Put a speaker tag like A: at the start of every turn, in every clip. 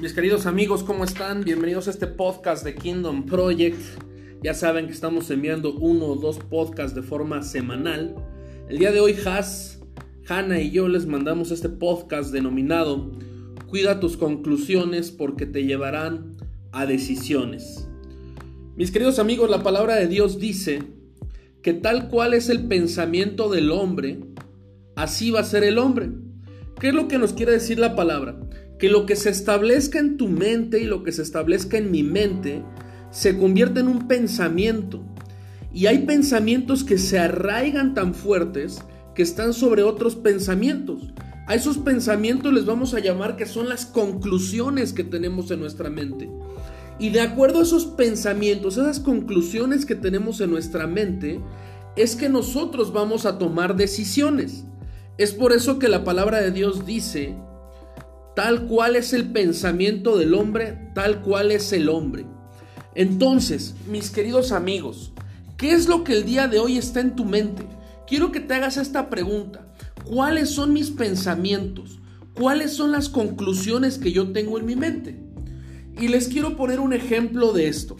A: Mis queridos amigos, ¿cómo están? Bienvenidos a este podcast de Kingdom Project. Ya saben que estamos enviando uno o dos podcasts de forma semanal. El día de hoy, Has, Hanna y yo les mandamos este podcast denominado Cuida tus conclusiones porque te llevarán a decisiones. Mis queridos amigos, la palabra de Dios dice que tal cual es el pensamiento del hombre, así va a ser el hombre. ¿Qué es lo que nos quiere decir la palabra? Que lo que se establezca en tu mente y lo que se establezca en mi mente se convierte en un pensamiento. Y hay pensamientos que se arraigan tan fuertes que están sobre otros pensamientos. A esos pensamientos les vamos a llamar que son las conclusiones que tenemos en nuestra mente. Y de acuerdo a esos pensamientos, esas conclusiones que tenemos en nuestra mente, es que nosotros vamos a tomar decisiones. Es por eso que la palabra de Dios dice, tal cual es el pensamiento del hombre, tal cual es el hombre. Entonces, mis queridos amigos, ¿qué es lo que el día de hoy está en tu mente? Quiero que te hagas esta pregunta. ¿Cuáles son mis pensamientos? ¿Cuáles son las conclusiones que yo tengo en mi mente? Y les quiero poner un ejemplo de esto.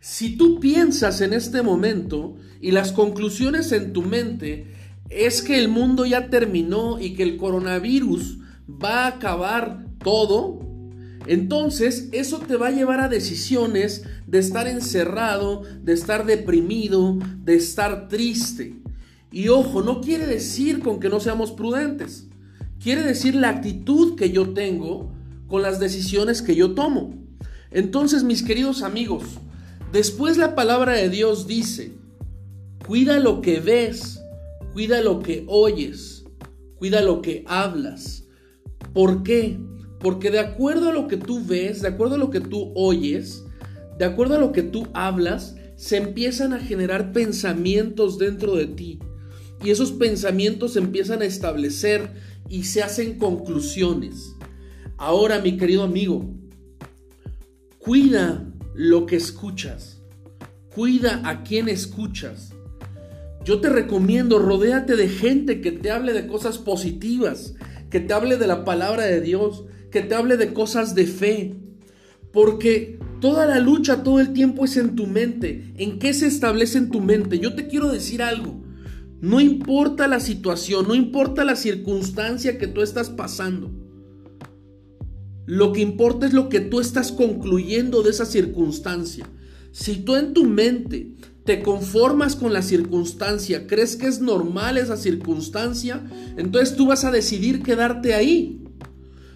A: Si tú piensas en este momento y las conclusiones en tu mente es que el mundo ya terminó y que el coronavirus va a acabar todo, entonces eso te va a llevar a decisiones de estar encerrado, de estar deprimido, de estar triste. Y ojo, no quiere decir con que no seamos prudentes. Quiere decir la actitud que yo tengo con las decisiones que yo tomo. Entonces, mis queridos amigos, después la palabra de Dios dice, cuida lo que ves Cuida lo que oyes, cuida lo que hablas. ¿Por qué? Porque de acuerdo a lo que tú ves, de acuerdo a lo que tú oyes, de acuerdo a lo que tú hablas, se empiezan a generar pensamientos dentro de ti. Y esos pensamientos se empiezan a establecer y se hacen conclusiones. Ahora, mi querido amigo, cuida lo que escuchas. Cuida a quien escuchas. Yo te recomiendo, rodéate de gente que te hable de cosas positivas, que te hable de la palabra de Dios, que te hable de cosas de fe. Porque toda la lucha todo el tiempo es en tu mente. ¿En qué se establece en tu mente? Yo te quiero decir algo. No importa la situación, no importa la circunstancia que tú estás pasando. Lo que importa es lo que tú estás concluyendo de esa circunstancia. Si tú en tu mente te conformas con la circunstancia, crees que es normal esa circunstancia, entonces tú vas a decidir quedarte ahí.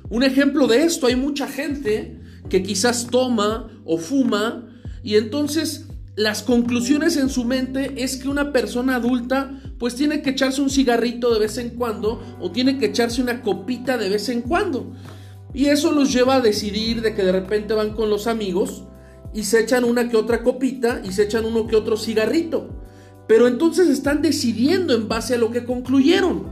A: Un ejemplo de esto, hay mucha gente que quizás toma o fuma y entonces las conclusiones en su mente es que una persona adulta pues tiene que echarse un cigarrito de vez en cuando o tiene que echarse una copita de vez en cuando. Y eso los lleva a decidir de que de repente van con los amigos y se echan una que otra copita y se echan uno que otro cigarrito. Pero entonces están decidiendo en base a lo que concluyeron.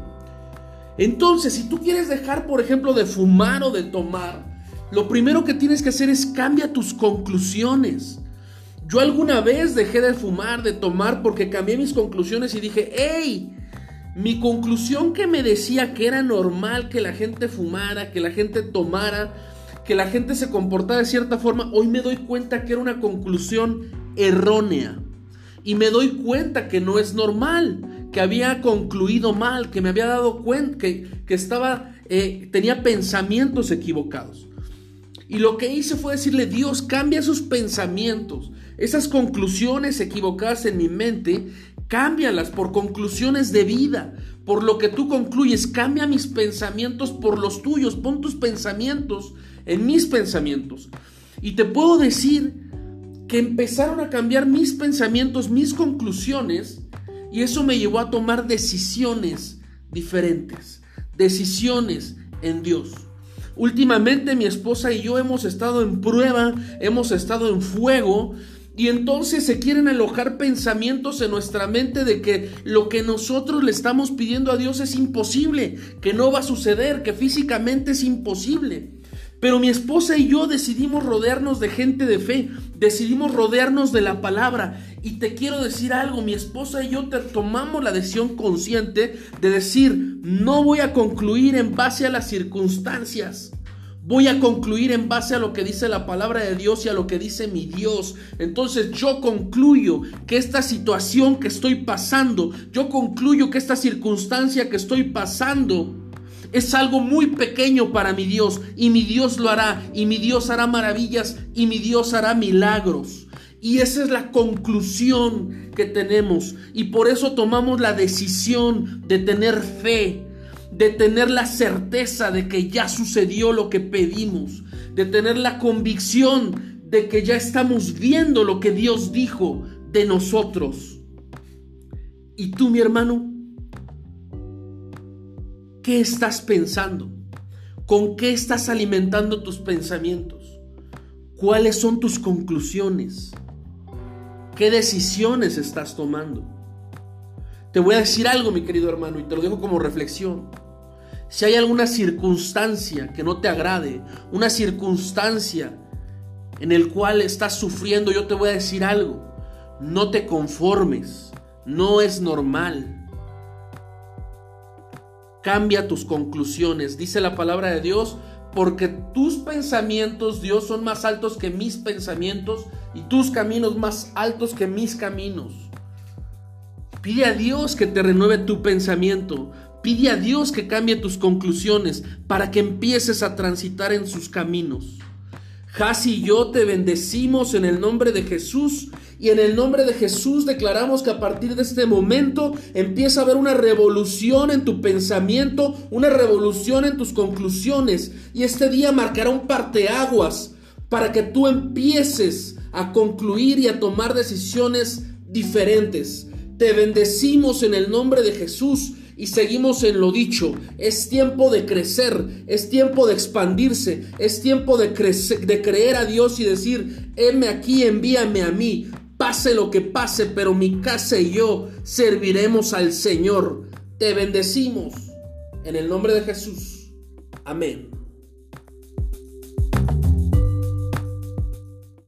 A: Entonces, si tú quieres dejar, por ejemplo, de fumar o de tomar, lo primero que tienes que hacer es cambia tus conclusiones. Yo alguna vez dejé de fumar, de tomar, porque cambié mis conclusiones y dije, hey, mi conclusión que me decía que era normal que la gente fumara, que la gente tomara, que la gente se comportaba de cierta forma, hoy me doy cuenta que era una conclusión errónea. Y me doy cuenta que no es normal, que había concluido mal, que me había dado cuenta, que, que estaba, eh, tenía pensamientos equivocados. Y lo que hice fue decirle, Dios, cambia sus pensamientos, esas conclusiones equivocadas en mi mente, cámbialas por conclusiones de vida, por lo que tú concluyes, cambia mis pensamientos por los tuyos, pon tus pensamientos en mis pensamientos. Y te puedo decir que empezaron a cambiar mis pensamientos, mis conclusiones, y eso me llevó a tomar decisiones diferentes, decisiones en Dios. Últimamente mi esposa y yo hemos estado en prueba, hemos estado en fuego, y entonces se quieren alojar pensamientos en nuestra mente de que lo que nosotros le estamos pidiendo a Dios es imposible, que no va a suceder, que físicamente es imposible. Pero mi esposa y yo decidimos rodearnos de gente de fe, decidimos rodearnos de la palabra. Y te quiero decir algo, mi esposa y yo te tomamos la decisión consciente de decir, no voy a concluir en base a las circunstancias, Voy a concluir en base a lo que dice la palabra de Dios y a lo que dice mi Dios. Entonces yo concluyo que esta situación que estoy pasando, yo concluyo que esta circunstancia que estoy pasando es algo muy pequeño para mi Dios y mi Dios lo hará y mi Dios hará maravillas y mi Dios hará milagros. Y esa es la conclusión que tenemos y por eso tomamos la decisión de tener fe de tener la certeza de que ya sucedió lo que pedimos, de tener la convicción de que ya estamos viendo lo que Dios dijo de nosotros. ¿Y tú, mi hermano? ¿Qué estás pensando? ¿Con qué estás alimentando tus pensamientos? ¿Cuáles son tus conclusiones? ¿Qué decisiones estás tomando? Te voy a decir algo, mi querido hermano, y te lo dejo como reflexión. Si hay alguna circunstancia que no te agrade, una circunstancia en el cual estás sufriendo, yo te voy a decir algo. No te conformes, no es normal. Cambia tus conclusiones, dice la palabra de Dios, porque tus pensamientos, Dios, son más altos que mis pensamientos y tus caminos más altos que mis caminos. Pide a Dios que te renueve tu pensamiento. Pide a Dios que cambie tus conclusiones para que empieces a transitar en sus caminos. Jas y yo te bendecimos en el nombre de Jesús y en el nombre de Jesús declaramos que a partir de este momento empieza a haber una revolución en tu pensamiento, una revolución en tus conclusiones y este día marcará un parteaguas para que tú empieces a concluir y a tomar decisiones diferentes. Te bendecimos en el nombre de Jesús y seguimos en lo dicho. Es tiempo de crecer, es tiempo de expandirse, es tiempo de, crecer, de creer a Dios y decir, heme aquí, envíame a mí. Pase lo que pase, pero mi casa y yo serviremos al Señor. Te bendecimos en el nombre de Jesús. Amén.